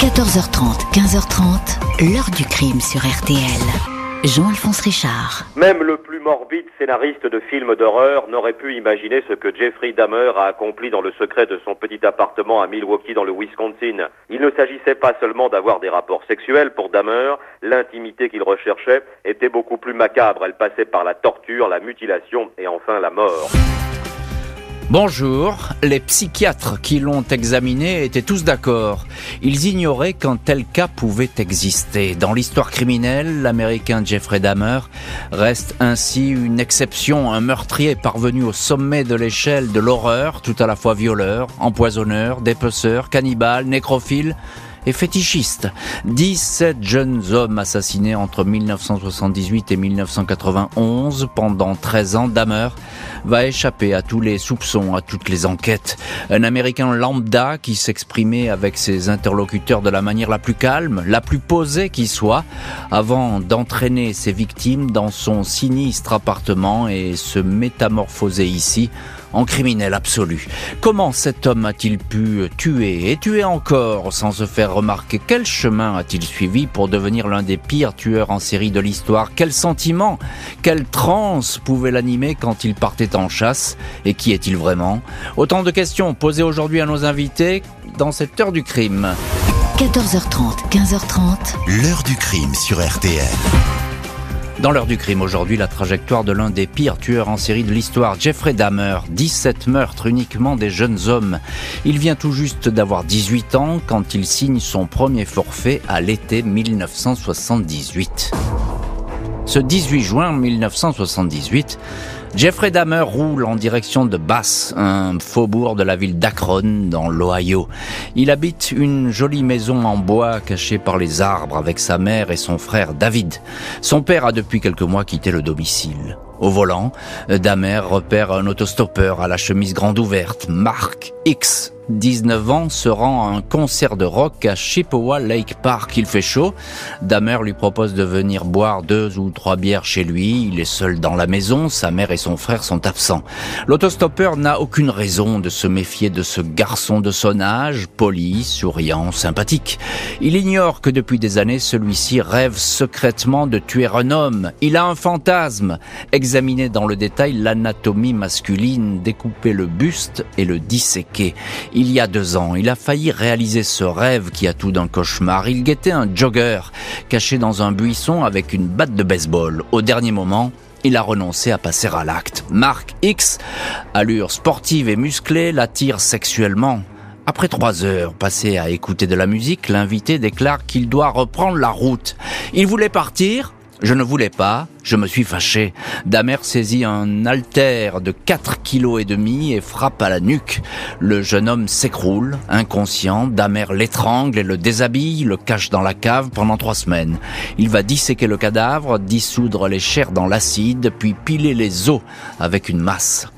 14h30, 15h30, l'heure du crime sur RTL. Jean-Alphonse Richard. Même le plus morbide scénariste de films d'horreur n'aurait pu imaginer ce que Jeffrey Dahmer a accompli dans le secret de son petit appartement à Milwaukee dans le Wisconsin. Il ne s'agissait pas seulement d'avoir des rapports sexuels pour Dahmer, l'intimité qu'il recherchait était beaucoup plus macabre. Elle passait par la torture, la mutilation et enfin la mort. Bonjour, les psychiatres qui l'ont examiné étaient tous d'accord. Ils ignoraient qu'un tel cas pouvait exister. Dans l'histoire criminelle, l'américain Jeffrey Dahmer reste ainsi une exception, un meurtrier parvenu au sommet de l'échelle de l'horreur, tout à la fois violeur, empoisonneur, dépeceur, cannibale, nécrophile, et fétichiste. 17 jeunes hommes assassinés entre 1978 et 1991 pendant 13 ans. Dahmer va échapper à tous les soupçons, à toutes les enquêtes. Un Américain lambda qui s'exprimait avec ses interlocuteurs de la manière la plus calme, la plus posée qui soit, avant d'entraîner ses victimes dans son sinistre appartement et se métamorphoser ici en criminel absolu. Comment cet homme a-t-il pu tuer et tuer encore sans se faire remarquer? Quel chemin a-t-il suivi pour devenir l'un des pires tueurs en série de l'histoire? Quel sentiment, quelle transe pouvait l'animer quand il partait en chasse? Et qui est-il vraiment? Autant de questions posées aujourd'hui à nos invités dans cette heure du crime. 14h30, 15h30. L'heure du crime sur RTL. Dans l'heure du crime aujourd'hui, la trajectoire de l'un des pires tueurs en série de l'histoire, Jeffrey Dahmer, 17 meurtres uniquement des jeunes hommes. Il vient tout juste d'avoir 18 ans quand il signe son premier forfait à l'été 1978. Ce 18 juin 1978, Jeffrey Dahmer roule en direction de Bass, un faubourg de la ville d'Akron, dans l'Ohio. Il habite une jolie maison en bois cachée par les arbres avec sa mère et son frère David. Son père a depuis quelques mois quitté le domicile. Au volant, Damer repère un autostoppeur à la chemise grande ouverte, Mark X, 19 ans, se rend à un concert de rock à Chippewa Lake Park. Il fait chaud. Damer lui propose de venir boire deux ou trois bières chez lui. Il est seul dans la maison. Sa mère et son frère sont absents. L'autostoppeur n'a aucune raison de se méfier de ce garçon de son âge, poli, souriant, sympathique. Il ignore que depuis des années, celui-ci rêve secrètement de tuer un homme. Il a un fantasme. Examiner dans le détail l'anatomie masculine, découper le buste et le disséquer. Y a deux ans, il a failli réaliser ce rêve qui a tout d'un cauchemar. Il guettait un jogger caché dans un buisson avec une batte de baseball. Au dernier moment, il a renoncé à passer à l'acte. Mark X, allure sportive et musclée, l'attire sexuellement. Après trois heures passées à écouter de la musique, l'invité déclare qu'il doit reprendre la route. Il voulait partir, je ne voulais pas, je me suis fâché. Damer saisit un halter de 4 kilos et demi et frappe à la nuque. Le jeune homme s'écroule, inconscient. Damer l'étrangle et le déshabille, le cache dans la cave pendant trois semaines. Il va disséquer le cadavre, dissoudre les chairs dans l'acide, puis piler les os avec une masse.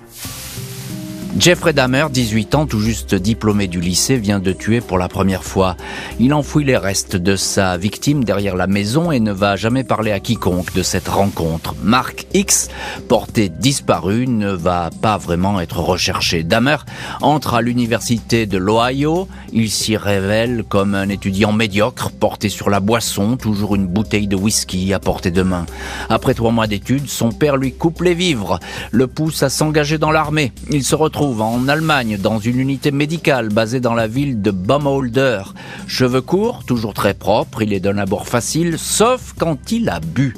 Jeffrey Dahmer, 18 ans, tout juste diplômé du lycée, vient de tuer pour la première fois. Il enfouit les restes de sa victime derrière la maison et ne va jamais parler à quiconque de cette rencontre. Mark X, porté disparu, ne va pas vraiment être recherché. Dahmer entre à l'université de l'Ohio. Il s'y révèle comme un étudiant médiocre, porté sur la boisson, toujours une bouteille de whisky à portée de main. Après trois mois d'études, son père lui coupe les vivres, le pousse à s'engager dans l'armée. Il se retrouve en Allemagne dans une unité médicale basée dans la ville de Baumholder. Cheveux courts, toujours très propres, il est d'un abord facile, sauf quand il a bu.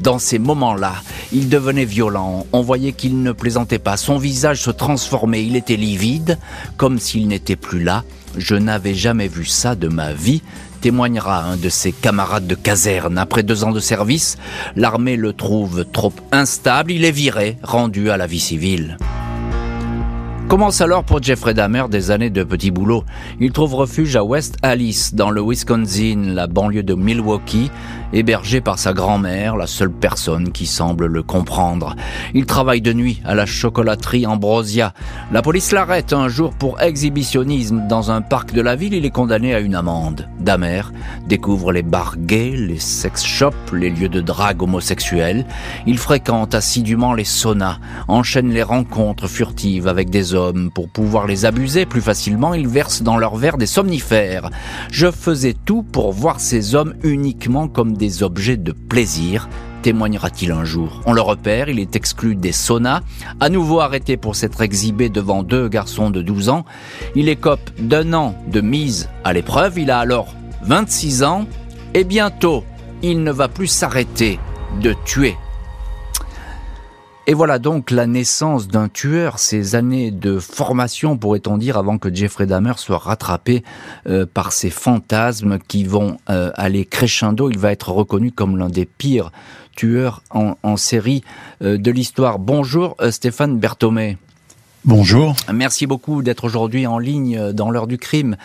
Dans ces moments-là, il devenait violent, on voyait qu'il ne plaisantait pas, son visage se transformait, il était livide, comme s'il n'était plus là. Je n'avais jamais vu ça de ma vie, témoignera un de ses camarades de caserne. Après deux ans de service, l'armée le trouve trop instable, il est viré, rendu à la vie civile. Commence alors pour Jeffrey Dahmer des années de petit boulot. Il trouve refuge à West Alice, dans le Wisconsin, la banlieue de Milwaukee, hébergé par sa grand-mère, la seule personne qui semble le comprendre. Il travaille de nuit à la chocolaterie Ambrosia. La police l'arrête un jour pour exhibitionnisme dans un parc de la ville. Il est condamné à une amende. Dahmer découvre les bars gays, les sex shops, les lieux de drague homosexuels. Il fréquente assidûment les saunas, enchaîne les rencontres furtives avec des Pour pouvoir les abuser plus facilement, il verse dans leur verre des somnifères. Je faisais tout pour voir ces hommes uniquement comme des objets de plaisir, témoignera-t-il un jour On le repère, il est exclu des saunas, à nouveau arrêté pour s'être exhibé devant deux garçons de 12 ans. Il écope d'un an de mise à l'épreuve, il a alors 26 ans, et bientôt, il ne va plus s'arrêter de tuer. Et voilà donc la naissance d'un tueur, ces années de formation, pourrait-on dire, avant que Jeffrey Dahmer soit rattrapé euh, par ces fantasmes qui vont euh, aller crescendo. Il va être reconnu comme l'un des pires tueur en, série euh, de l'histoire. Bonjour Stéphane Berthomé. Bonjour. Merci beaucoup d'être aujourd'hui en ligne euh, dans l'heure du crime.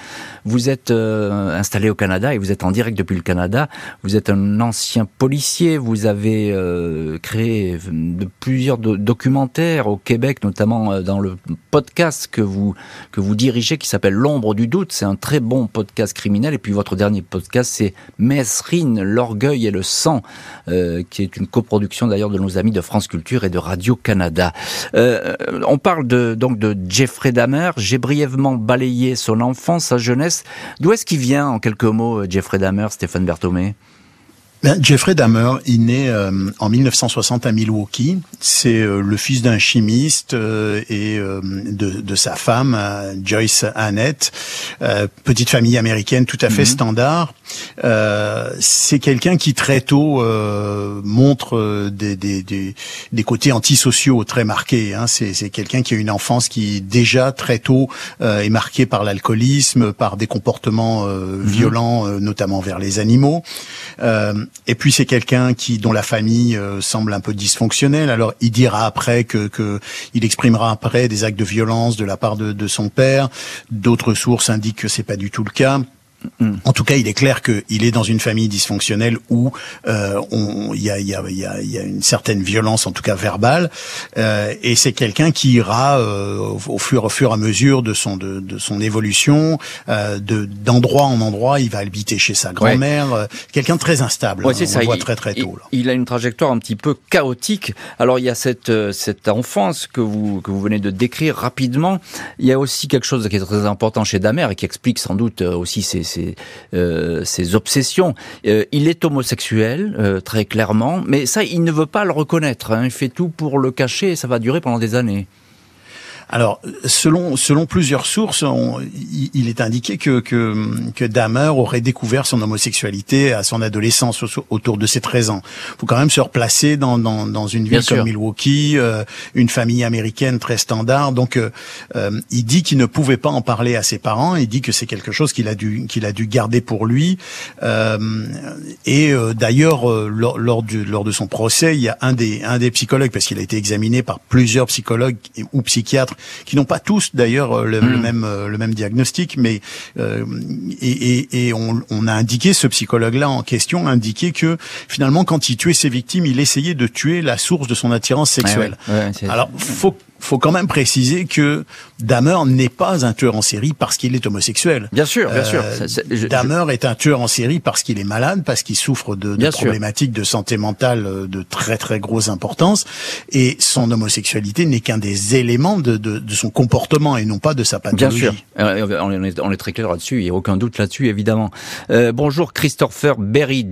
Vous êtes euh, installé au Canada et vous êtes en direct depuis le Canada. Vous êtes un ancien policier. Vous avez euh, créé de plusieurs documentaires au Québec, notamment dans le podcast que vous que vous dirigez qui s'appelle L'ombre du doute. C'est un très bon podcast criminel. Et puis votre dernier podcast, c'est Mesrine, l'orgueil et le sang, qui est une coproduction d'ailleurs de nos amis de France Culture et de Radio Canada. on parle de donc de Jeffrey Dahmer. J'ai brièvement balayé son enfance, sa jeunesse. D'où est-ce qu'il vient, en quelques mots, Jeffrey Dahmer, Stéphane Berthomé? Ben, Jeffrey Dahmer, il naît euh, en 1960 à Milwaukee. C'est euh, le fils d'un chimiste euh, et de, de, sa femme, Joyce Annette. petite famille américaine tout à fait mhm. standard. c'est quelqu'un qui très tôt montre des, des, des, des, côtés antisociaux très marqués. Hein. C'est quelqu'un qui a une enfance qui déjà très tôt est marquée par l'alcoolisme, par des comportements mhm. violents, notamment vers les animaux. Et puis c'est quelqu'un qui dont la famille euh, semble un peu dysfonctionnelle. Alors il dira après que, que il exprimera après des actes de violence de la part de, de son père. D'autres sources indiquent que c'est pas du tout le cas. Mm. En tout cas, il est clair qu'il est dans une famille dysfonctionnelle où euh, il y, a, y, a, y, a, y, a, une certaine violence, en tout cas verbale, euh, et c'est quelqu'un qui ira euh, au, fur, au fur et à mesure de son de, de son évolution, euh, de d'endroit en endroit, il va habiter chez sa grand-mère, euh, quelqu'un de très instable. Ouais, on ça. le voit très très tôt. Là. Il, a une trajectoire un petit peu chaotique. Alors il y a cette cette enfance que vous que vous venez de décrire rapidement. Il y a aussi quelque chose qui est très important chez Damer et qui explique sans doute aussi ses ses, euh, ses obsessions. Euh, il est homosexuel, euh, très clairement, mais ça, il ne veut pas le reconnaître. Hein. Il fait tout pour le cacher et ça va durer pendant des années. Alors, selon selon plusieurs sources, il, est indiqué que, que que Dahmer aurait découvert son homosexualité à son adolescence, autour de ses 13 ans. Faut quand même se replacer dans dans, dans une ville comme Milwaukee, euh, une famille américaine très standard. Donc, euh, euh, il dit qu'il ne pouvait pas en parler à ses parents. Il dit que c'est quelque chose qu'il a dû qu'il a dû garder pour lui. et d'ailleurs, lors lors, du, lors de son procès, il y a un des un des psychologues parce qu'il a été examiné par plusieurs psychologues ou psychiatres qui n'ont pas tous d'ailleurs euh, le, hmm. même euh, le même diagnostic, mais euh, et, et, et on, on, a indiqué ce psychologue-là en question a indiqué que finalement quand il tuait ses victimes, il essayait de tuer la source de son attirance sexuelle. Alors faut faut quand même préciser que Dahmer n'est pas un tueur en série parce qu'il est homosexuel. Bien sûr, bien sûr. Euh, Dahmer est un tueur en série parce qu'il est malade, parce qu'il souffre de, de problématiques de santé mentale euh, de très très grosse importance, et son homosexualité n'est qu'un des éléments de, de, de, son comportement et non pas de sa pathologie. Bien sûr, euh, on est, on est très clair là-dessus, il n'y a aucun doute là-dessus, évidemment. Euh, bonjour Christopher Berry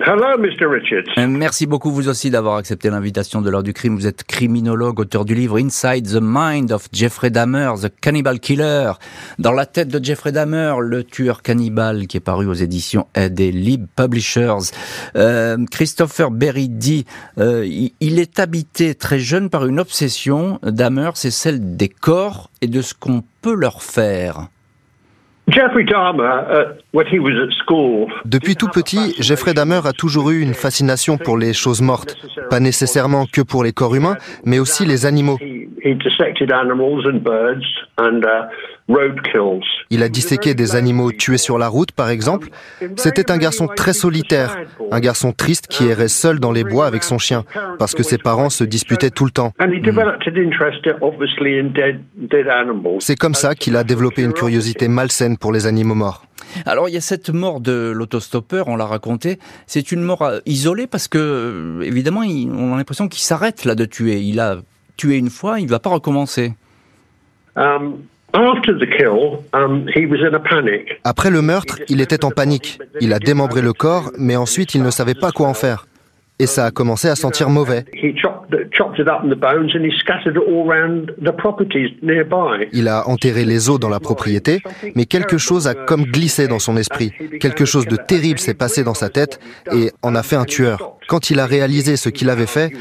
Hello, Mr. Richards. Euh, merci beaucoup vous aussi d'avoir accepté l'invitation de l'heure du crime. Vous êtes criminologue, auteur du livre Inside the Mind of Jeffrey Dahmer, The Cannibal Killer. Dans la tête de Jeffrey Dahmer, le tueur cannibale qui est paru aux éditions des Lib Publishers. Euh, Christopher Berry dit, euh, il est habité très jeune par une obsession. Dahmer, c'est celle des corps et de ce qu'on peut leur faire. Uh, Depuis tout petit, Jeffrey Dahmer a toujours eu une fascination pour les choses mortes, pas nécessairement que pour les corps humains, mais aussi les animaux. Il a disséqué des animaux tués sur la route, par exemple. C'était un garçon très solitaire, un garçon triste qui errait seul dans les bois avec son chien, parce que ses parents se disputaient tout le temps. C'est comme ça qu'il a développé une curiosité malsaine pour les animaux morts. Alors il y a cette mort de l'autostoppeur, on l'a raconté, c'est une mort euh, isolée parce que euh, évidemment on a l'impression qu'il s'arrête là de tuer. Il a tué une fois, il ne va pas recommencer. Um, Après le meurtre, il était en panique. Il a démembré le corps, mais ensuite il ne savait pas quoi en faire et ça a commencé à sentir mauvais. Il a enterré les os dans la propriété, mais quelque chose a comme glissé dans son esprit. Quelque chose de terrible s'est passé dans sa tête et en a fait un tueur. Quand il a réalisé ce qu'il avait fait,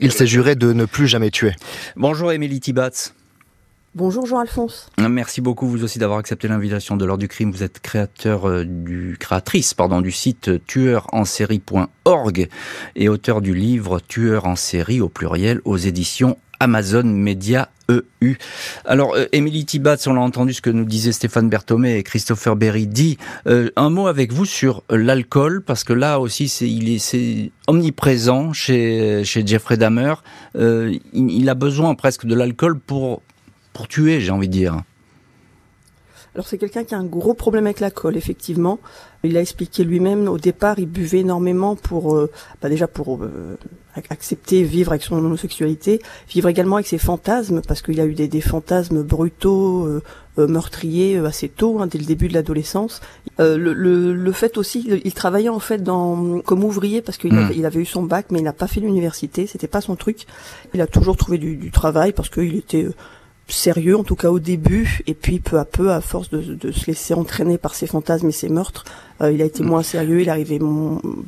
il s'est juré de ne plus jamais tuer. Bonjour Émilie Tibatz. Bonjour Jean-Alphonse. Merci beaucoup vous aussi d'avoir accepté l'invitation de l'heure du crime. Vous êtes créateur euh, du créatrice pardon du site tueurensérie.org et auteur du livre Tueur en série au pluriel aux éditions Amazon Media EU. Alors, euh, Émilie Tibatz, on l'a entendu ce que nous disaient Stéphane Berthomé et Christopher Berry dit. Euh, un mot avec vous sur l'alcool, parce que là aussi, c'est, il est, omniprésent chez, Jeffrey Dahmer. il, a besoin presque de l'alcool pour pour tuer, j'ai envie de dire. Alors c'est quelqu'un qui a un gros problème avec l'alcool, effectivement. Il a expliqué lui-même au départ, il buvait énormément pour, euh, bah déjà pour euh, accepter vivre avec son homosexualité, vivre également avec ses fantasmes, parce qu'il a eu des, des fantasmes brutaux, euh, meurtriers assez tôt, hein, dès le début de l'adolescence. Le, le, le, fait aussi, il, travaillait en fait dans comme ouvrier parce qu'il avait, il avait eu son bac, mais il n'a pas fait l'université, c'était pas son truc. Il a toujours trouvé du, du travail parce qu'il était sérieux, en tout cas au début, et puis peu à peu, à force de, de se laisser entraîner par ses fantasmes et ses meurtres, euh, il a été moins sérieux, il arrivait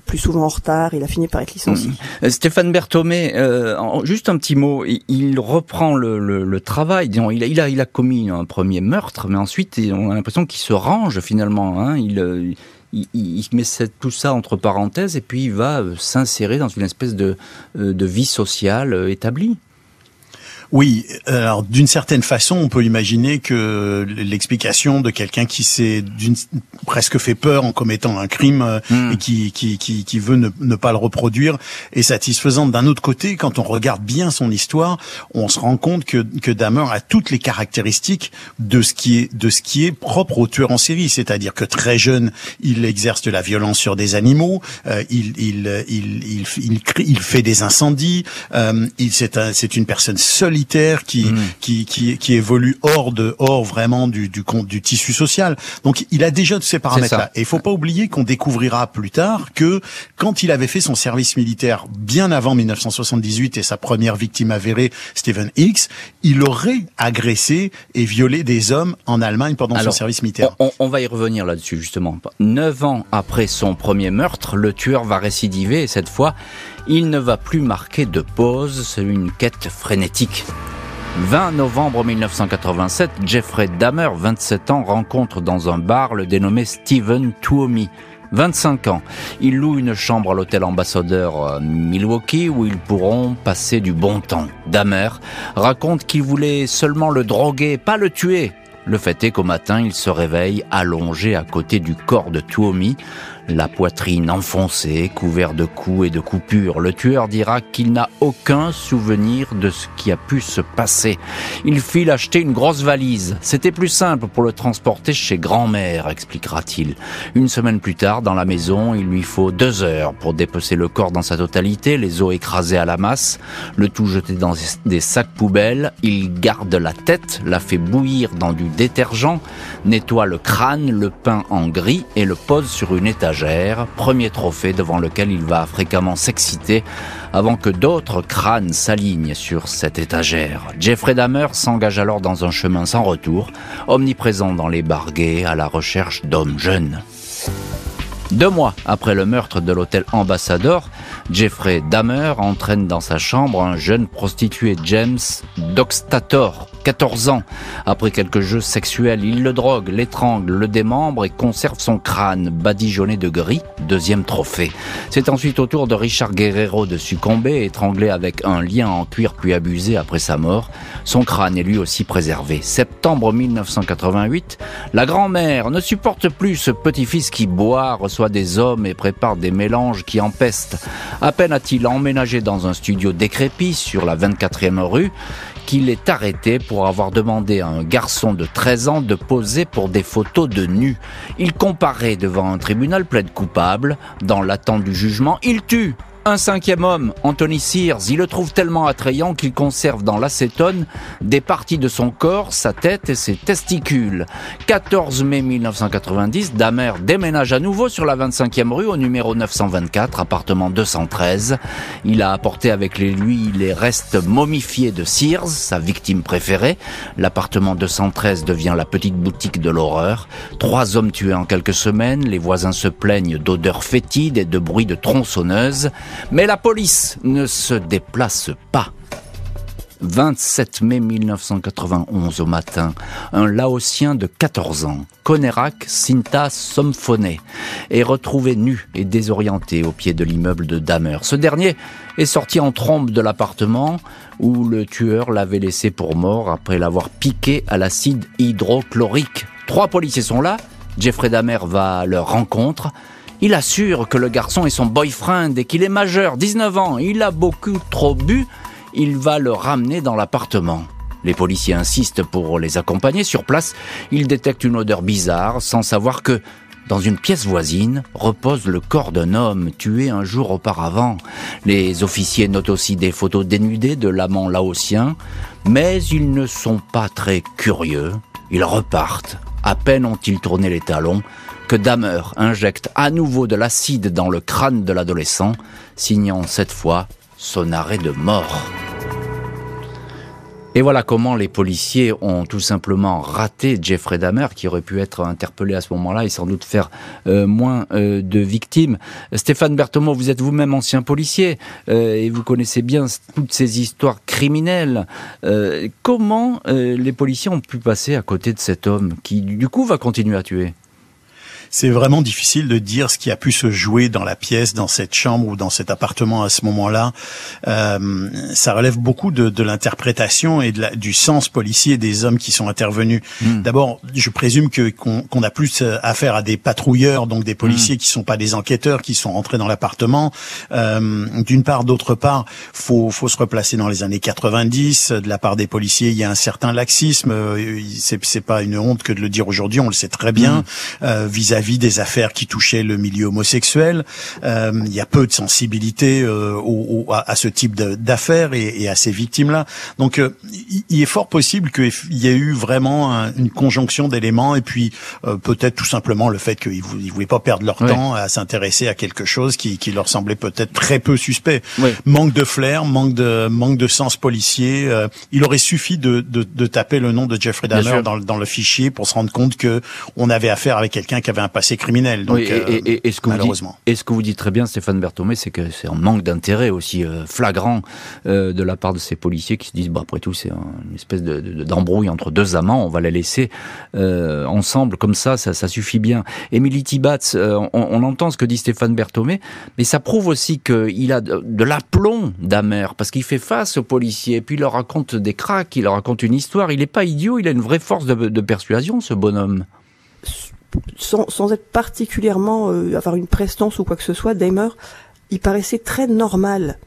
plus souvent en retard, il a fini par être licencié. Mmh. Euh, Stéphane Berthomé, euh, juste un petit mot, il, reprend le, le, le travail, disons, il, a, il, a, il a commis un premier meurtre, mais ensuite on a l'impression qu'il se range finalement, hein, il il, il, met tout ça entre parenthèses et puis il va s'insérer dans une espèce de, de vie sociale établie. Oui, alors d'une certaine façon, on peut imaginer que l'explication de quelqu'un qui s'est presque fait peur en commettant un crime euh, hmm. et qui, qui, qui, qui veut ne, ne, pas le reproduire est satisfaisante. D'un autre côté, quand on regarde bien son histoire, on se rend compte que, que Dahmer a toutes les caractéristiques de ce qui est, de ce qui est propre au tueur en série, c'est-à-dire que très jeune, il exerce de la violence sur des animaux, euh, il, il, il, il, il, il, fait des incendies, euh, c'est un, une personne solide qui, mm. qui, qui, qui évolue hors de, hors vraiment du, du, du tissu social. Donc, il a déjà tous ces paramètres-là. Et il faut pas oublier qu'on découvrira plus tard que quand il avait fait son service militaire bien avant 1978 et sa première victime avérée, Stephen Hicks, il aurait agressé et violé des hommes en Allemagne pendant son service militaire. On, on va y revenir là-dessus justement. Neuf ans après son premier meurtre, le tueur va récidiver et cette fois, il ne va plus marquer de pause, c'est une quête frénétique. 20 novembre 1987, Jeffrey Dahmer, 27 ans, rencontre dans un bar le dénommé Steven Tuomi. 25 ans. Il loue une chambre à l'hôtel ambassadeur euh, Milwaukee où ils pourront passer du bon temps. Dahmer raconte qu'il voulait seulement le droguer, pas le tuer. Le fait est qu'au matin, il se réveille allongé à côté du corps de Tuomi, la poitrine enfoncée, couvert de coups et de coupures, le tueur dira qu'il n'a aucun souvenir de ce qui a pu se passer. Il file acheter une grosse valise. C'était plus simple pour le transporter chez grand-mère, expliquera-t-il. Une semaine plus tard, dans la maison, il lui faut deux heures pour dépecer le corps dans sa totalité, les os écrasés à la masse, le tout jeté dans des sacs poubelles. Il garde la tête, la fait bouillir dans du détergent, nettoie le crâne, le peint en gris et le pose sur une étagère premier trophée devant lequel il va fréquemment s'exciter avant que d'autres crânes s'alignent sur cette étagère. Jeffrey Dahmer s'engage alors dans un chemin sans retour, omniprésent dans les barguets à la recherche d'hommes jeunes. Deux mois après le meurtre de l'hôtel Ambassador, Jeffrey Dahmer entraîne dans sa chambre un jeune prostitué James Doxtator, 14 ans. Après quelques jeux sexuels, il le drogue, l'étrangle, le démembre et conserve son crâne badigeonné de gris, deuxième trophée. C'est ensuite au tour de Richard Guerrero de succomber, étranglé avec un lien en cuir puis abusé après sa mort. Son crâne est lui aussi préservé. Septembre 1988, la grand-mère ne supporte plus ce petit-fils qui boit, reçoit des hommes et prépare des mélanges qui empestent. À peine a-t-il emménagé dans un studio décrépit sur la 24e rue qu'il est arrêté pour avoir demandé à un garçon de 13 ans de poser pour des photos de nu. Il comparaît devant un tribunal plaide coupable. Dans l'attente du jugement, il tue un cinquième homme, Anthony Sears, il le trouve tellement attrayant qu'il conserve dans l'acétone des parties de son corps, sa tête et ses testicules. 14 mai 1990, Damer déménage à nouveau sur la 25e rue au numéro 924, appartement 213. Il a apporté avec lui les restes momifiés de Sears, sa victime préférée. L'appartement 213 devient la petite boutique de l'horreur. Trois hommes tués en quelques semaines, les voisins se plaignent d'odeurs fétides et de bruits de tronçonneuses. Mais la police ne se déplace pas. 27 mai 1991 au matin, un Laotien de 14 ans, Konerak Sinta Somphone, est retrouvé nu et désorienté au pied de l'immeuble de Damer. Ce dernier est sorti en trombe de l'appartement où le tueur l'avait laissé pour mort après l'avoir piqué à l'acide hydrochlorique. Trois policiers sont là, Jeffrey Damer va à leur rencontre, il assure que le garçon est son boyfriend et qu'il est majeur, 19 ans. Il a beaucoup trop bu. Il va le ramener dans l'appartement. Les policiers insistent pour les accompagner. Sur place, ils détectent une odeur bizarre sans savoir que dans une pièce voisine repose le corps d'un homme tué un jour auparavant. Les officiers notent aussi des photos dénudées de l'amant laotien, mais ils ne sont pas très curieux. Ils repartent. À peine ont-ils tourné les talons que Damer injecte à nouveau de l'acide dans le crâne de l'adolescent, signant cette fois son arrêt de mort. Et voilà comment les policiers ont tout simplement raté Jeffrey Dahmer, qui aurait pu être interpellé à ce moment-là et sans doute faire euh, moins euh, de victimes. Stéphane Bertomo, vous êtes vous-même ancien policier euh, et vous connaissez bien toutes ces histoires criminelles. comment les policiers ont pu passer à côté de cet homme qui, du coup, va continuer à tuer? C'est vraiment difficile de dire ce qui a pu se jouer dans la pièce, dans cette chambre ou dans cet appartement à ce moment-là. Euh, ça relève beaucoup de, de l'interprétation et de la, du sens policier des hommes qui sont intervenus. Hmm. D'abord, je présume que qu'on a plus euh, affaire à des patrouilleurs, donc des policiers hmm. qui sont pas des enquêteurs, qui sont rentrés dans l'appartement. Euh, D'une part, d'autre part, faut faut se replacer dans les années 90. De la part des policiers, il y a un certain laxisme. Euh, c'est pas une honte que de le dire aujourd'hui. On le sait très bien euh, vis-à-vis vis des affaires qui touchaient le milieu homosexuel. Euh, il y a peu de sensibilité euh, au, à, ce type d'affaires et, et, à ces victimes-là. Donc, euh, il est fort possible qu'il y ait eu vraiment une conjonction d'éléments et puis euh, peut-être tout simplement le fait qu'ils ne voulaient pas perdre leur temps à s'intéresser à quelque chose qui, qui leur semblait peut-être très peu suspect. Manque de flair, manque de manque de sens policier. Euh, il aurait suffi de, de, de, taper le nom de Jeffrey Dahmer dans, dans, le fichier pour se rendre compte que on avait affaire avec quelqu'un qui avait un passé criminel. Donc, et, et, et, ce que malheureusement. Vous dites, et ce que vous dites très bien, Stéphane Berthomé, c'est que c'est un manque d'intérêt aussi euh, flagrant euh, de la part de ces policiers qui se disent, bah, après tout, c'est une espèce de, d'embrouille entre deux amants, on va les laisser euh, ensemble comme ça, ça, ça suffit bien. Émilie Tibatz, on, on, entend ce que dit Stéphane Berthomé, mais ça prouve aussi qu'il a de, de l'aplomb d'amer, parce qu'il fait face aux policiers, et puis il leur raconte des cracks, il leur raconte une histoire, il n'est pas idiot, il a une vraie force de, de persuasion, ce bonhomme sans, sans être particulièrement euh, avoir une prestance ou quoi que ce soit, Damer, il paraissait très normal.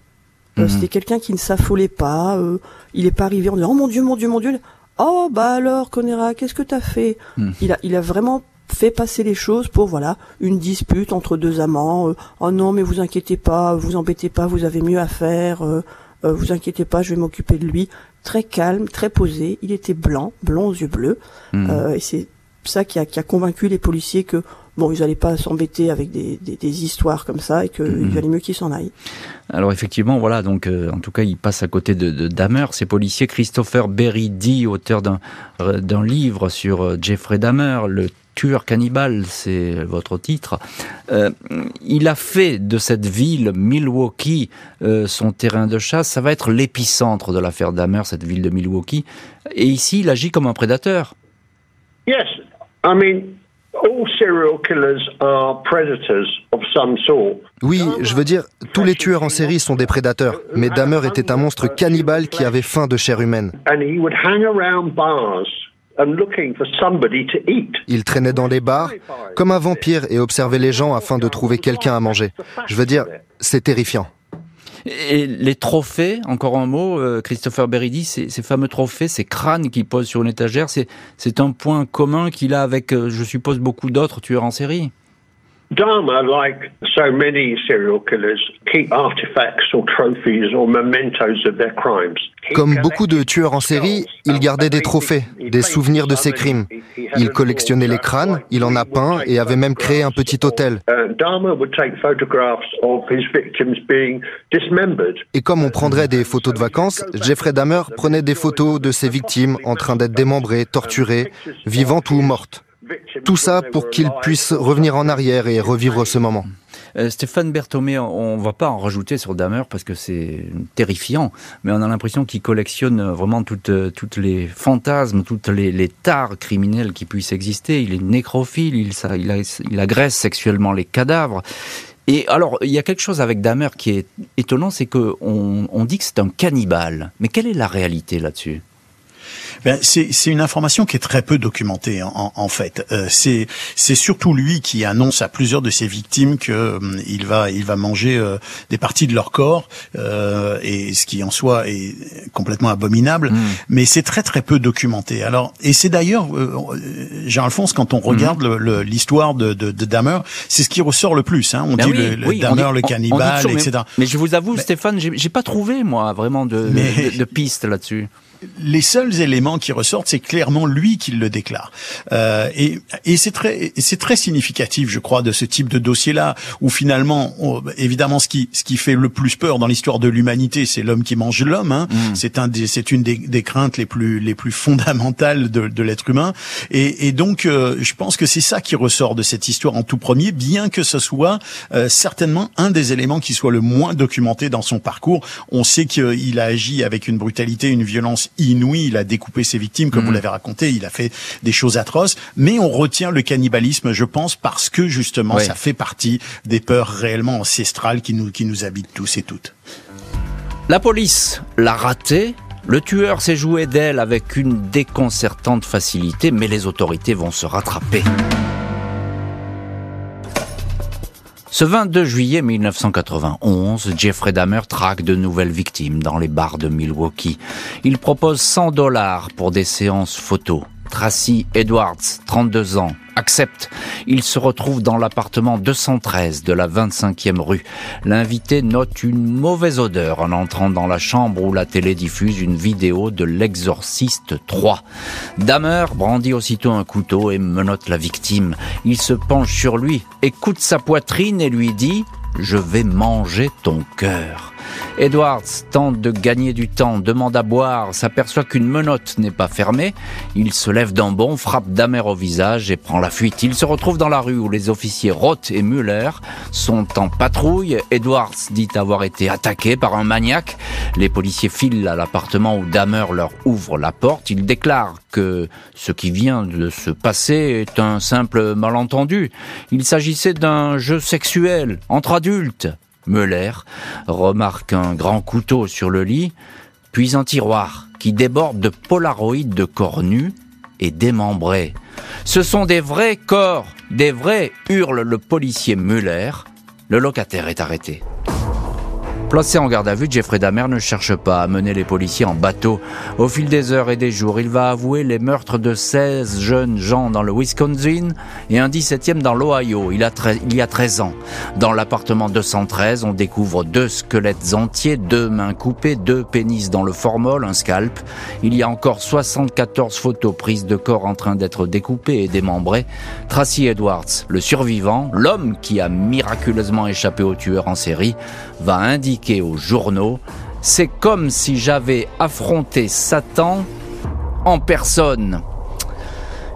Euh, mhm. C'était quelqu'un qui ne s'affolait pas. Euh, il est pas arrivé en disant oh mon dieu, mon dieu, mon dieu. Oh bah alors, Conera, qu'est-ce que t'as fait mhm. Il a, il a vraiment fait passer les choses pour voilà une dispute entre deux amants. oh non, mais vous inquiétez pas, vous embêtez pas, vous avez mieux à faire. vous inquiétez pas, je vais m'occuper de lui. Très calme, très posé. Il était blanc, blond aux yeux bleus. Mhm. et c'est ça qui a, qui a convaincu les policiers que bon, ils n'allaient pas s'embêter avec des, des, des, histoires comme ça et qu'il mhm. valait mieux qu'ils s'en aillent. Alors effectivement, voilà, donc euh, en tout cas, il passe à côté de, de Dahmer. Ces policiers, Christopher Berry auteur d'un euh, d'un livre sur euh, Jeffrey Dahmer, le tueur cannibale, c'est votre titre. Euh, il a fait de cette ville, Milwaukee, euh, son terrain de chasse. Ça va être l'épicentre de l'affaire Dahmer, cette ville de Milwaukee. Et ici, il agit comme un prédateur. Yes, oui, je veux dire, tous les tueurs en série sont des prédateurs, mais Dahmer était un monstre cannibale qui avait faim de chair humaine. Il traînait dans les bars comme un vampire et observait les gens afin de trouver quelqu'un à manger. Je veux dire, c'est terrifiant. Et les trophées, encore un mot, euh, Christopher Beridi, ces, ces, fameux trophées, ces crânes qu'il pose sur une étagère, c'est un point commun qu'il a avec, euh, je suppose, beaucoup d'autres tueurs en série. Dharma, like so many serial killers, keep artifacts or trophies or mementos of their crimes. Comme beaucoup de tueurs en série, il gardait des trophées, des souvenirs de ses crimes. Il collectionnait les crânes, il en a peint et avait même créé un petit hôtel. Et comme on prendrait des photos de vacances, Jeffrey Dahmer prenait des photos de ses victimes en train d'être démembrées, torturées, vivantes ou mortes. Tout ça pour qu'il puisse revenir en arrière et revivre ce moment. Euh, Stéphane Berthomé, on va pas en rajouter sur Dahmer parce que c'est terrifiant, mais on a l'impression qu'il collectionne vraiment toutes, toutes les fantasmes, toutes les, tares criminelles qui puissent exister. Il est nécrophile, il, agresse sexuellement les cadavres. Et alors, il y a quelque chose avec Dahmer qui est étonnant, c'est qu'on on dit que c'est un cannibale. Mais quelle est la réalité là-dessus? Ben, c'est une information qui est très peu documentée en, en fait. Euh, c'est surtout lui qui annonce à plusieurs de ses victimes que euh, il va il va manger euh, des parties de leur corps euh, et ce qui en soi est complètement abominable. Mm. Mais c'est très très peu documenté. Alors et c'est d'ailleurs Jean-Alphonse quand on mm. regarde l'histoire de, de, de Dahmer, c'est ce qui ressort le plus. Hein. On ben dit le, le Dahmer, le cannibale, etc. Mais, je vous avoue, Stéphane, j'ai pas trouvé moi vraiment de, de, de pistes là-dessus les seuls éléments qui ressortent, c'est clairement lui qui le déclare. Euh, et, et c'est très, c'est très significatif, je crois, de ce type de dossier-là, où finalement, évidemment, ce qui, ce qui fait le plus peur dans l'histoire de l'humanité, c'est l'homme qui mange l'homme. Hein. Mm. C'est un, c'est une des, des, craintes les plus, les plus fondamentales de, de l'être humain. Et, et donc, euh, je pense que c'est ça qui ressort de cette histoire en tout premier, bien que ce soit euh, certainement un des éléments qui soit le moins documenté dans son parcours. On sait qu'il a agi avec une brutalité, une violence inouï. Il a découpé ses victimes, comme vous mm. l'avez raconté. Il a fait des choses atroces. Mais on retient le cannibalisme, je pense, parce que justement, ça fait partie des peurs réellement ancestrales qui nous, qui nous habitent tous et toutes. La police l'a raté. Le tueur s'est joué d'elle avec une déconcertante facilité, mais les autorités vont se rattraper. Ce 22 juillet 1991, Jeffrey Dahmer traque de nouvelles victimes dans les bars de Milwaukee. Il propose 100 dollars pour des séances photos. Tracy Edwards, 32 ans, accepte. Il se retrouve dans l'appartement 213 de la 25e rue. L'invité note une mauvaise odeur en entrant dans la chambre où la télé diffuse une vidéo de l'exorciste 3. Damer brandit aussitôt un couteau et menotte la victime. Il se penche sur lui, écoute sa poitrine et lui dit ⁇ Je vais manger ton cœur ⁇ Edwards tente de gagner du temps, demande à boire, s'aperçoit qu'une menotte n'est pas fermée. Il se lève d'un bond, frappe Damer au visage et prend la fuite. Il se retrouve dans la rue où les officiers Roth et Müller sont en patrouille. Edwards dit avoir été attaqué par un maniaque. Les policiers filent à l'appartement où Damer leur ouvre la porte. Il déclare que ce qui vient de se passer est un simple malentendu. Il s'agissait d'un jeu sexuel entre adultes. Müller remarque un grand couteau sur le lit, puis un tiroir qui déborde de polaroïdes de corps nus et démembrés. Ce sont des vrais corps, des vrais, hurle le policier Müller. Le locataire est arrêté. Placé en garde à vue, Jeffrey Dahmer ne cherche pas à mener les policiers en bateau. Au fil des heures et des jours, il va avouer les meurtres de 16 jeunes gens dans le Wisconsin et un 17e dans l'Ohio. Il, il y a 13 ans. Dans l'appartement 213, on découvre deux squelettes entiers, deux mains coupées, deux pénis dans le formol, un scalp. Il y a encore 74 photos prises de corps en train d'être découpés et démembrés. Tracy Edwards, le survivant, l'homme qui a miraculeusement échappé au tueur en série, va indiquer aux journaux C'est comme si j'avais affronté Satan en personne.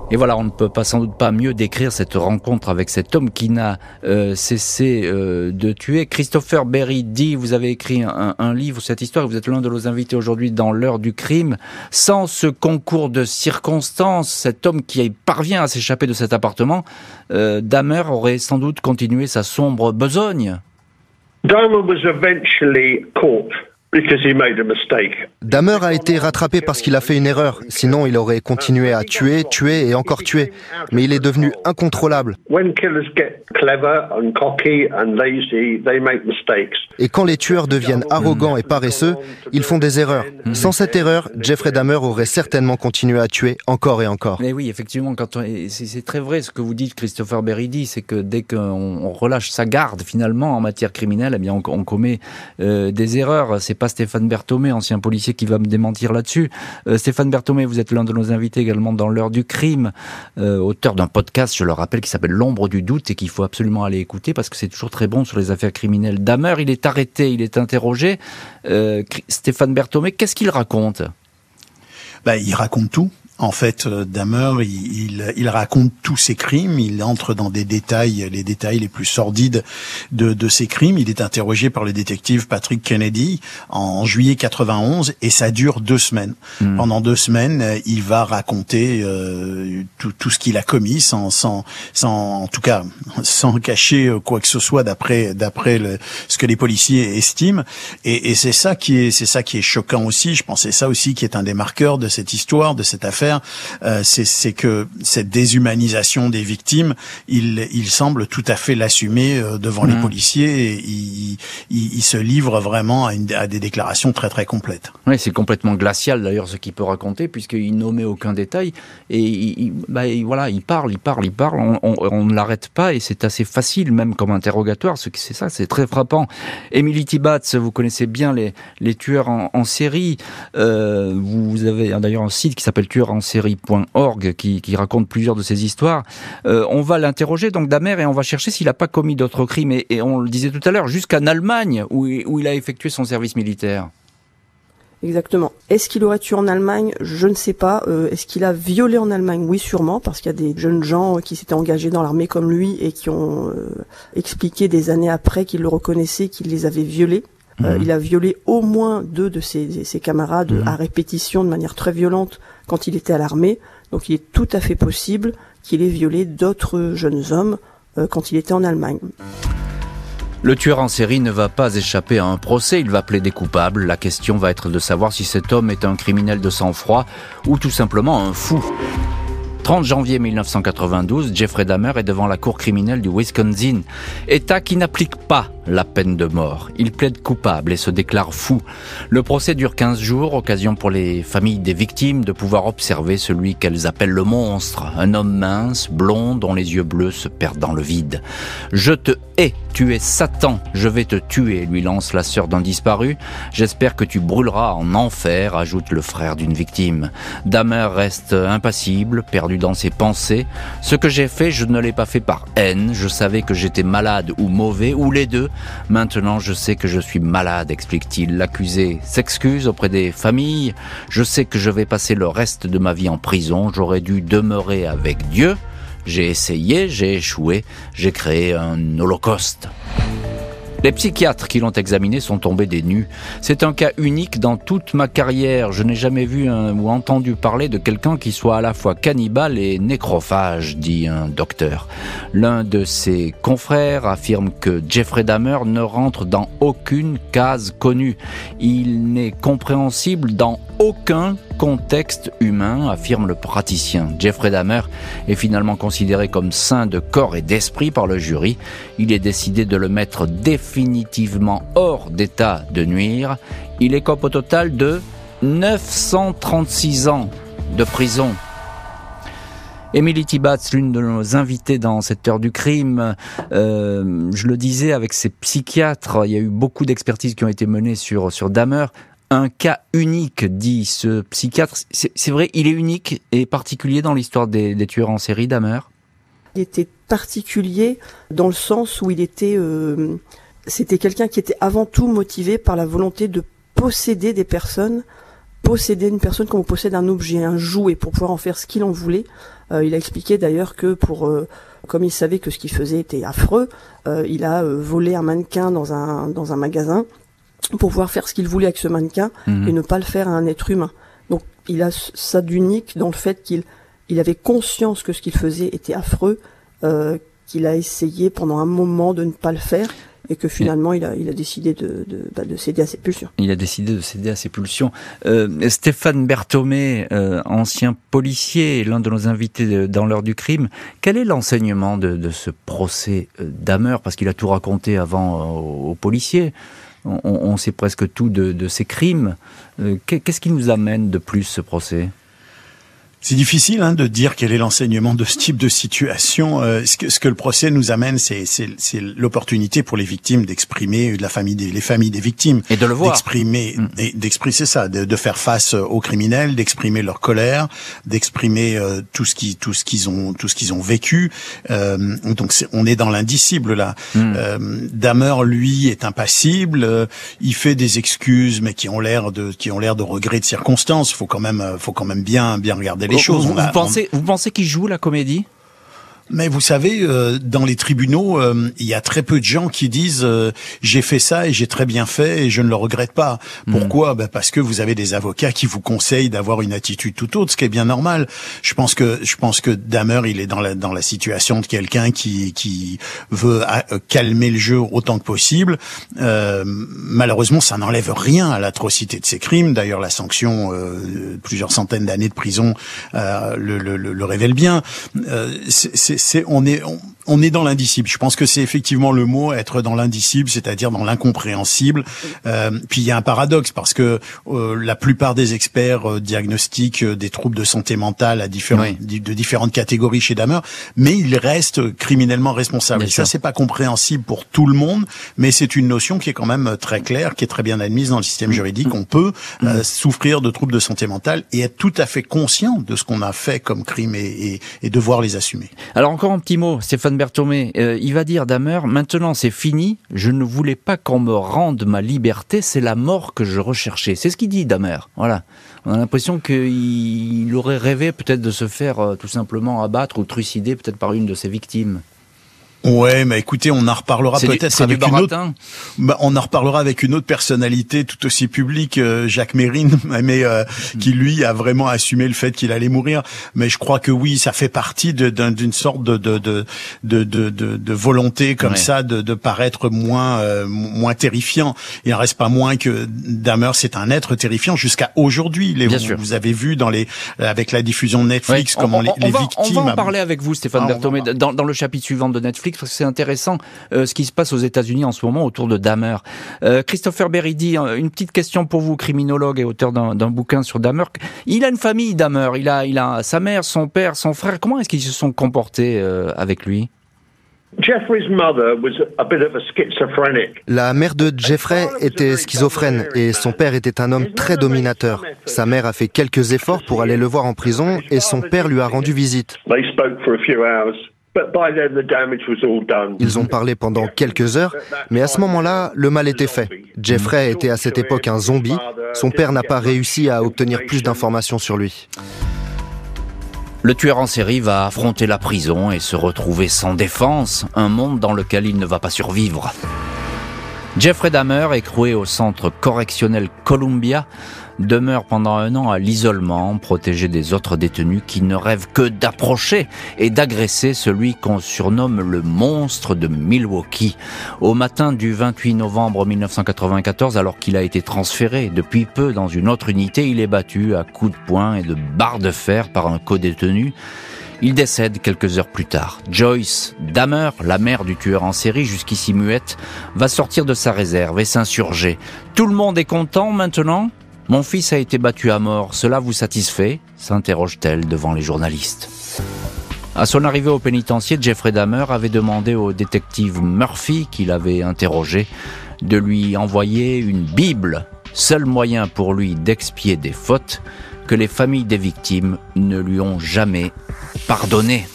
Et voilà, on ne peut pas sans doute pas mieux décrire cette rencontre avec cet homme qui n'a euh, cessé euh, de tuer. Christopher Berry dit, vous avez écrit un, livre, cette histoire, vous êtes l'un de nos invités aujourd'hui dans l'heure du crime. Sans ce concours de circonstances, cet homme qui parvient à s'échapper de cet appartement, euh, aurait sans doute continué sa sombre besogne. Dahmer was eventually caught Dahmer a été rattrapé parce qu'il a fait une erreur. Sinon, il aurait continué à tuer, tuer et encore tuer. Mais il est devenu incontrôlable. Et quand les tueurs deviennent arrogants et paresseux, ils font des erreurs. Sans cette erreur, Jeffrey Dahmer aurait certainement continué à tuer encore et encore. Mais oui, effectivement, quand c'est très vrai ce que vous dites, Christopher Beridi, c'est que dès qu'on relâche sa garde finalement en matière criminelle, eh bien on, commet euh, des erreurs. C'est pas Stéphane Berthomé, ancien policier, qui va me démentir là-dessus. Euh, Stéphane Berthomé, vous êtes l'un de nos invités également dans l'heure du crime, euh, auteur d'un podcast, je le rappelle, qui s'appelle L'ombre du doute et qu'il faut absolument aller écouter parce que c'est toujours très bon sur les affaires criminelles. Damer, il est arrêté, il est interrogé. Stéphane Berthomé, qu'est-ce qu'il raconte? Bah, il raconte tout. En fait, euh, Damer, il, il, raconte tous ses crimes, il entre dans des détails, les détails les plus sordides de, de ses crimes. Il est interrogé par le détective Patrick Kennedy en juillet 91 et ça dure deux semaines. Hmm. Pendant deux semaines, il va raconter euh, tout, tout, ce qu'il a commis sans, sans, sans, en tout cas, sans cacher quoi que ce soit d'après, d'après ce que les policiers estiment. Et, et c'est ça qui est, c'est ça qui est choquant aussi. Je pensais ça aussi qui est un des marqueurs de cette histoire, de cette affaire euh, c'est que cette déshumanisation des victimes, il, il semble tout à fait l'assumer euh, devant les mmh. policiers. Et il, il, se livre vraiment à, une, à, des déclarations très très complètes. Oui, c'est complètement glacial d'ailleurs ce qu'il peut raconter puisqu'il nommait aucun détail et il, bah, voilà, il parle, il parle, il parle. On, on, ne l'arrête pas et c'est assez facile même comme interrogatoire. Ce c'est ça, c'est très frappant. Emily Tibatz, vous connaissez bien les, les tueurs en, en série. Euh, vous avez d'ailleurs un site qui s'appelle Tueurs en série.org qui, qui, raconte plusieurs de ces histoires. Euh, on va l'interroger donc Damer et on va chercher s'il n'a pas commis d'autres crimes. Et, on le disait tout à l'heure, jusqu'en Allemagne où, où il a effectué son service militaire. Exactement. Est-ce qu'il aurait tué en Allemagne? Je ne sais pas. Euh, est-ce qu'il a violé en Allemagne? Oui, sûrement, parce qu'il y a des jeunes gens qui s'étaient engagés dans l'armée comme lui et qui ont euh, expliqué des années après qu'ils le reconnaissaient, qu'il les avait violés. Mhm. il a violé au moins deux de ses, ses camarades mhm. à répétition de manière très violente quand il était à l'armée. Donc il est tout à fait possible qu'il ait violé d'autres jeunes hommes euh, quand il était en Allemagne. Le tueur en série ne va pas échapper à un procès, il va plaider coupable. La question va être de savoir si cet homme est un criminel de sang-froid ou tout simplement un fou. 30 janvier 1992, Jeffrey Dahmer est devant la cour criminelle du Wisconsin, État qui n'applique pas la peine de mort. Il plaide coupable et se déclare fou. Le procès dure 15 jours, occasion pour les familles des victimes de pouvoir observer celui qu'elles appellent le monstre, un homme mince, blond, dont les yeux bleus se perdent dans le vide. Je te hais, tu es Satan, je vais te tuer, lui lance la sœur d'un disparu. J'espère que tu brûleras en enfer, ajoute le frère d'une victime. Dahmer reste impassible, perdu dans ses pensées. Ce que j'ai fait, je ne l'ai pas fait par haine. Je savais que j'étais malade ou mauvais, ou les deux. Maintenant, je sais que je suis malade, explique-t-il. L'accusé s'excuse auprès des familles. Je sais que je vais passer le reste de ma vie en prison. J'aurais dû demeurer avec Dieu. J'ai essayé, j'ai échoué, j'ai créé un holocauste. Les psychiatres qui l'ont examiné sont tombés des nues. C'est un cas unique dans toute ma carrière. Je n'ai jamais vu ou entendu parler de quelqu'un qui soit à la fois cannibale et nécrophage, dit un docteur. L'un de ses confrères affirme que Jeffrey Dahmer ne rentre dans aucune case connue. Il n'est compréhensible dans aucun contexte humain, affirme le praticien. Jeffrey Dahmer est finalement considéré comme saint de corps et d'esprit par le jury. Il est décidé de le mettre définitivement hors d'état de nuire. Il écope au total de 936 ans de prison. Emily Tibatz, l'une de nos invitées dans cette heure du crime, euh, je le disais avec ses psychiatres, il y a eu beaucoup d'expertises qui ont été menées sur sur Dahmer un cas unique, dit ce psychiatre. C'est vrai, il est unique et particulier dans l'histoire des, tueurs en série, Damer? Il était particulier dans le sens où il était... Euh, c'était quelqu'un qui était avant tout motivé par la volonté de posséder des personnes, posséder une personne comme on possède un objet, un jouet, pour pouvoir en faire ce qu'il en voulait. Euh, il a expliqué d'ailleurs que pour... Euh, comme il savait que ce qu'il faisait était affreux, il a volé un mannequin dans un, dans un magasin pour pouvoir faire ce qu'il voulait avec ce mannequin mhm. et ne pas le faire à un être humain. Donc il a ça d'unique dans le fait qu'il il avait conscience que ce qu'il faisait était affreux, euh, qu'il a essayé pendant un moment de ne pas le faire et que finalement il a, il a décidé de, de, bah, de, céder à ses pulsions. Il a décidé de céder à ses pulsions. Euh, Stéphane Berthomé, euh, ancien policier, l'un de nos invités dans l'heure du crime, quel est l'enseignement de, de, ce procès euh, d'Hammer? Parce qu'il a tout raconté avant euh, aux, policiers. On, on, sait presque tout de, de ses crimes. Euh, qu'est-ce qui nous amène de plus ce procès? C'est difficile hein, de dire quel est l'enseignement de ce type de situation. Euh, ce, que, ce, que, le procès nous amène, c'est l'opportunité pour les victimes d'exprimer, de la famille des, les familles des victimes, et de le voir, d'exprimer, mm. d'exprimer ça, de, de, faire face aux criminels, d'exprimer leur colère, d'exprimer euh, tout ce qui, tout ce qu'ils ont, tout ce qu'ils ont vécu. Euh, donc on est dans l'indicible là. Mm. Euh, Damer, lui, est impassible. Euh, il fait des excuses, mais qui ont l'air de, qui ont l'air de regrets de circonstances. Faut quand même, faut quand même bien, bien regarder les choses. Vous, pensez, vous pensez qu'il joue la comédie? Mais vous savez, euh, dans les tribunaux, euh, il y a très peu de gens qui disent euh, j'ai fait ça et j'ai très bien fait et je ne le regrette pas. Hmm. Pourquoi? Ben Parce que vous avez des avocats qui vous conseillent d'avoir une attitude tout autre, ce qui est bien normal. Je pense que je pense que Damer, il est dans la dans la situation de quelqu'un qui qui veut calmer le jeu autant que possible. malheureusement, ça n'enlève rien à l'atrocité de ses crimes. D'ailleurs, la sanction, plusieurs centaines d'années de prison, le, le, le, révèle bien. c'est c'est on est est dans l'indicible. Je pense que c'est effectivement le mot être dans l'indicible, c'est-à-dire dans l'incompréhensible. Euh, puis il y a un paradoxe parce que euh, la plupart des experts euh, diagnostiquent des troubles de santé mentale à différents de différentes catégories chez Damer, mais il reste criminellement responsable. Et ça c'est pas compréhensible pour tout le monde, mais c'est une notion qui est quand même très claire, qui est très bien admise dans le système juridique. On peut mm. souffrir de troubles de santé mentale et être tout à fait conscient de ce qu'on a fait comme crime et, et, et devoir les assumer. Alors encore un petit mot, Stéphane Berthomé, euh, il va dire Damer, maintenant c'est fini, je ne voulais pas qu'on me rende ma liberté, c'est la mort que je recherchais. C'est ce qu'il dit Damer, voilà. On a l'impression qu'il aurait rêvé peut-être de se faire euh, tout simplement abattre ou trucider peut-être par une de ses victimes. Ouais, mais écoutez, on en reparlera peut-être avec une autre. Bah, on en reparlera avec une autre personnalité tout aussi publique, euh, Jacques Mérine, mais euh, qui lui a vraiment assumé le fait qu'il allait mourir. Mais je crois que oui, ça fait partie d'une sorte de de, de de, de, de, volonté comme ça de, de paraître moins euh, moins terrifiant. Il en reste pas moins que Dahmer, c'est un être terrifiant jusqu'à aujourd'hui. Vous, vous, avez vu dans les avec la diffusion de Netflix comment les, les victimes. On va en parler avec vous, Stéphane ah, Berthomé, dans, dans le chapitre suivant de Netflix parce que c'est intéressant euh, ce qui se passe aux États-Unis en ce moment autour de Dahmer. Euh, Christopher Beridi, euh, une petite question pour vous, criminologue et auteur d'un bouquin sur Dahmer. Il a une famille, Dahmer. Il a, il a sa mère, son père, son frère. Comment est-ce qu'ils se sont comportés avec lui? La mère de Jeffrey était schizophrène et son père était un homme très dominateur. Sa mère a fait quelques efforts pour aller le voir en prison et son père lui a rendu visite. Ils ont parlé pendant quelques heures, mais à ce moment-là, le mal était fait. Jeffrey était à cette époque un zombie. Son père n'a pas réussi à obtenir plus d'informations sur lui. Le tueur en série va affronter la prison et se retrouver sans défense, un monde dans lequel il ne va pas survivre. Jeffrey Dahmer, écroué au centre correctionnel Columbia, demeure pendant un an à l'isolement, protégé des autres détenus qui ne rêvent que d'approcher et d'agresser celui qu'on surnomme le monstre de Milwaukee. Au matin du 28 novembre 1994, alors qu'il a été transféré depuis peu dans une autre unité, il est battu à coups de poing et de barres de fer par un co-détenu. Il décède quelques heures plus tard. Joyce Dahmer, la mère du tueur en série, jusqu'ici muette, va sortir de sa réserve et s'insurger. Tout le monde est content maintenant? Mon fils a été battu à mort, cela vous satisfait s'interroge-t-elle devant les journalistes. À son arrivée au pénitencier, Jeffrey Dahmer avait demandé au détective Murphy, qu'il avait interrogé, de lui envoyer une Bible, seul moyen pour lui d'expier des fautes que les familles des victimes ne lui ont jamais pardonné.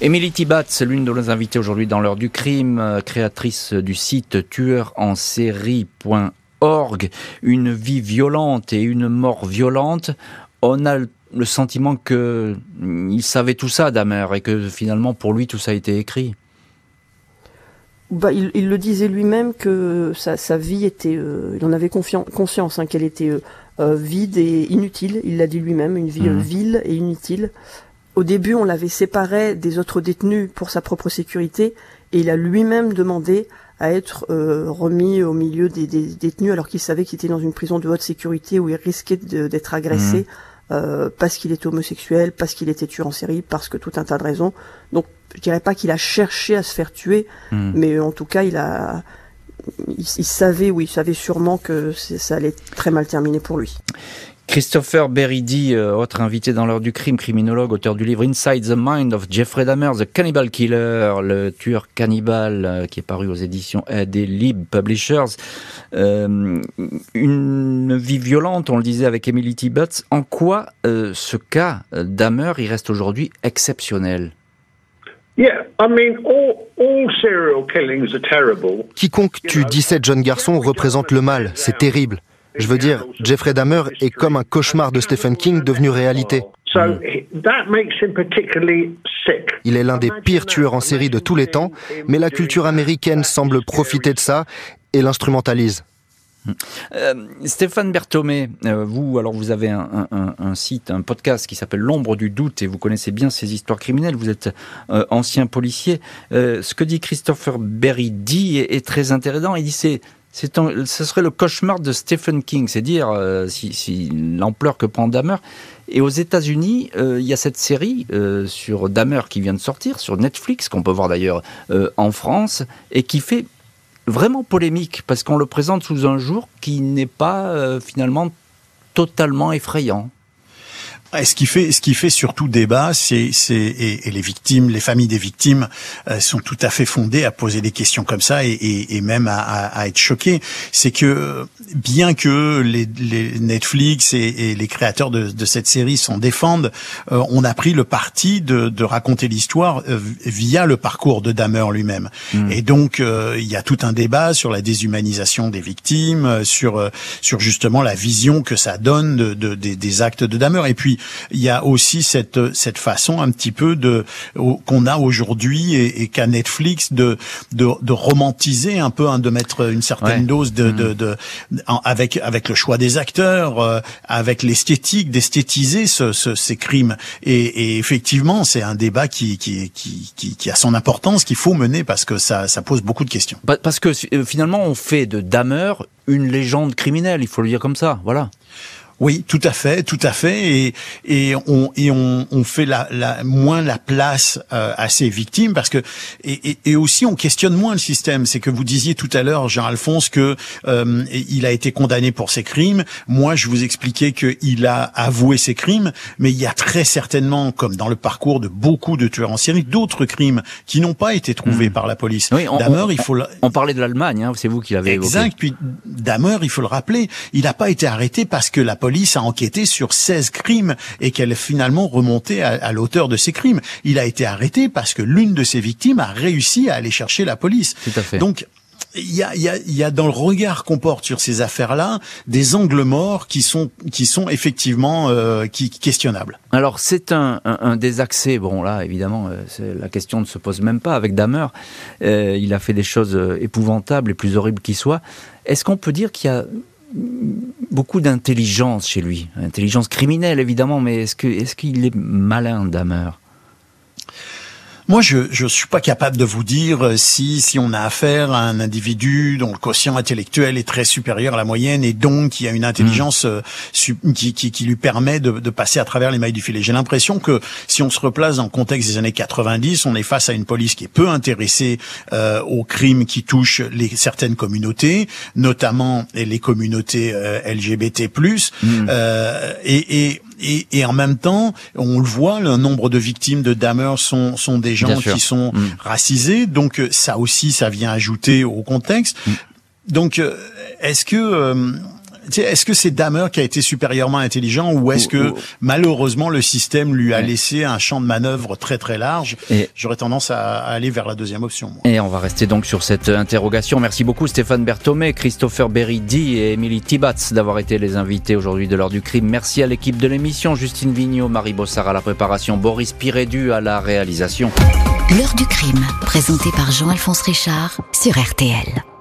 Émilie Tibat, c'est l'une de nos invités aujourd'hui dans l'heure du crime, créatrice du site tueurensérie.org orgue, une vie violente et une mort violente, on a le sentiment que il savait tout ça, Damer, et que finalement pour lui tout ça a été écrit. Bah, il, le disait lui-même que sa, vie était, euh, il en avait conscience hein, qu'elle était euh, euh, vide et inutile. Il l'a dit lui-même, une vie mmh. vile et inutile. au début, on l'avait séparé des autres détenus pour sa propre sécurité, et il a lui-même demandé à être euh, remis au milieu des, détenus alors qu'il savait qu'il était dans une prison de haute sécurité où il risquait d'être agressé mmh. euh, parce qu'il était homosexuel, parce qu'il était tueur en série, parce que tout un tas de raisons. Donc je dirais pas qu'il a cherché à se faire tuer, mmh. mais en tout cas il a il, savait, oui, il savait sûrement que ça allait très mal terminer pour lui. Christopher Beridi, euh, autre invité dans l'heure du crime, criminologue, auteur du livre Inside the Mind of Jeffrey Dahmer, The Cannibal Killer, le tueur cannibale, euh, qui est paru aux éditions des Lib Publishers. Euh, une vie violente, on le disait avec Emily Tibbetts. En quoi ce cas Dahmer, il reste aujourd'hui exceptionnel? Quiconque tue 17 jeunes garçons représente le mal, c'est terrible. Je veux dire, Jeffrey Dahmer est comme un cauchemar de Stephen King devenu réalité. Il est l'un des pires tueurs en série de tous les temps, mais la culture américaine semble profiter de ça et l'instrumentalise. Euh, Stéphane Berthomé, euh, vous, alors vous avez un, site, un podcast qui s'appelle L'ombre du doute et vous connaissez bien ces histoires criminelles. Vous êtes euh, ancien policier. ce que dit Christopher Berry dit est, très intéressant. Il dit c'est c'est ce serait le cauchemar de Stephen King, c'est dire euh, si, l'ampleur que prend Dahmer. Et aux États-Unis, euh, il y a cette série euh, sur Dahmer qui vient de sortir sur Netflix, qu'on peut voir d'ailleurs en France, et qui fait vraiment polémique parce qu'on le présente sous un jour qui n'est pas finalement totalement effrayant. Ce qui fait, ce qui fait surtout débat, c'est, c'est et, les victimes, les familles des victimes euh, sont tout à fait fondées à poser des questions comme ça et, et, et même à, à, être choquées. C'est que bien que les, les Netflix et, les créateurs de, de, cette série s'en défendent, euh, on a pris le parti de, de raconter l'histoire euh, via le parcours de Dahmer lui-même. Hmm. Et donc il y a tout un débat sur la déshumanisation des victimes, sur sur justement la vision que ça donne de, de des, des actes de Dahmer. Et puis il y a aussi cette cette façon un petit peu de qu'on a aujourd'hui et, et qu'a Netflix de, de, de romantiser un peu, hein, de mettre une certaine dose de, de, de, avec avec le choix des acteurs, euh, avec l'esthétique, d'esthétiser ce, ce, ces crimes. Et, et effectivement, c'est un débat qui, qui, qui, qui, qui a son importance, qu'il faut mener parce que ça, ça pose beaucoup de questions. Parce que euh, finalement, on fait de Dahmer une légende criminelle, il faut le dire comme ça, voilà. Oui, tout à fait, tout à fait, et et on et on, on fait la, la moins la place euh, à ces victimes parce que et, et, et, aussi on questionne moins le système. C'est que vous disiez tout à l'heure, Jean-Alphonse, que euh, il a été condamné pour ses crimes. Moi, je vous expliquais qu'il a avoué ses crimes, mais il y a très certainement, comme dans le parcours de beaucoup de tueurs en série, d'autres crimes qui n'ont pas été trouvés hmm. par la police. Oui, on, il faut. On, parlait de l'Allemagne, hein, c'est vous qui l'avez évoqué. Exact. Puis Damer, il faut le rappeler, il n'a pas été arrêté parce que la police police a enquêté sur 16 crimes et qu'elle est finalement remontée à, l'auteur de ces crimes. Il a été arrêté parce que l'une de ses victimes a réussi à aller chercher la police. Tout à fait. Donc, il y a, y, a, y a dans le regard qu'on porte sur ces affaires-là des angles morts qui sont qui sont effectivement euh, qui, questionnables. Alors c'est un, un, des accès. Bon là évidemment euh, la question ne se pose même pas avec Damer. Euh, il a fait des choses euh, épouvantables et plus horribles qui soient. Est-ce qu'on peut dire qu'il y a beaucoup d'intelligence chez lui, intelligence criminelle évidemment, mais est-ce qu'il est malin, Damer? Moi, je ne suis pas capable de vous dire euh, si si on a affaire à un individu dont le quotient intellectuel est très supérieur à la moyenne et donc qui a une intelligence euh, qui, qui, qui, lui permet de, de, passer à travers les mailles du filet. J'ai l'impression que si on se replace dans le contexte des années 90, on est face à une police qui est peu intéressée euh, aux crimes qui touchent les, certaines communautés, notamment les communautés euh, LGBT+. Mmh. Euh, et, et et, et, en même temps, on le voit, le nombre de victimes de Dahmer sont, sont des gens qui sont mm. racisés, donc euh, ça aussi, ça vient ajouter au contexte. Mm. Donc, euh, est-ce que euh, est-ce que c'est Damer qui a été supérieurement intelligent ou est-ce que malheureusement le système lui a laissé un champ de manœuvre très très large? J'aurais tendance à, aller vers la deuxième option. Et on va rester donc sur cette interrogation. Merci beaucoup Stéphane Berthomé, Christopher Beridi et Émilie Tibats d'avoir été les invités aujourd'hui de l'heure du crime. Merci à l'équipe de l'émission, Justine Vignot, Marie Bossard à la préparation, Boris Pirédu à la réalisation. L'heure du crime, présenté par Jean-Alphonse Richard sur RTL.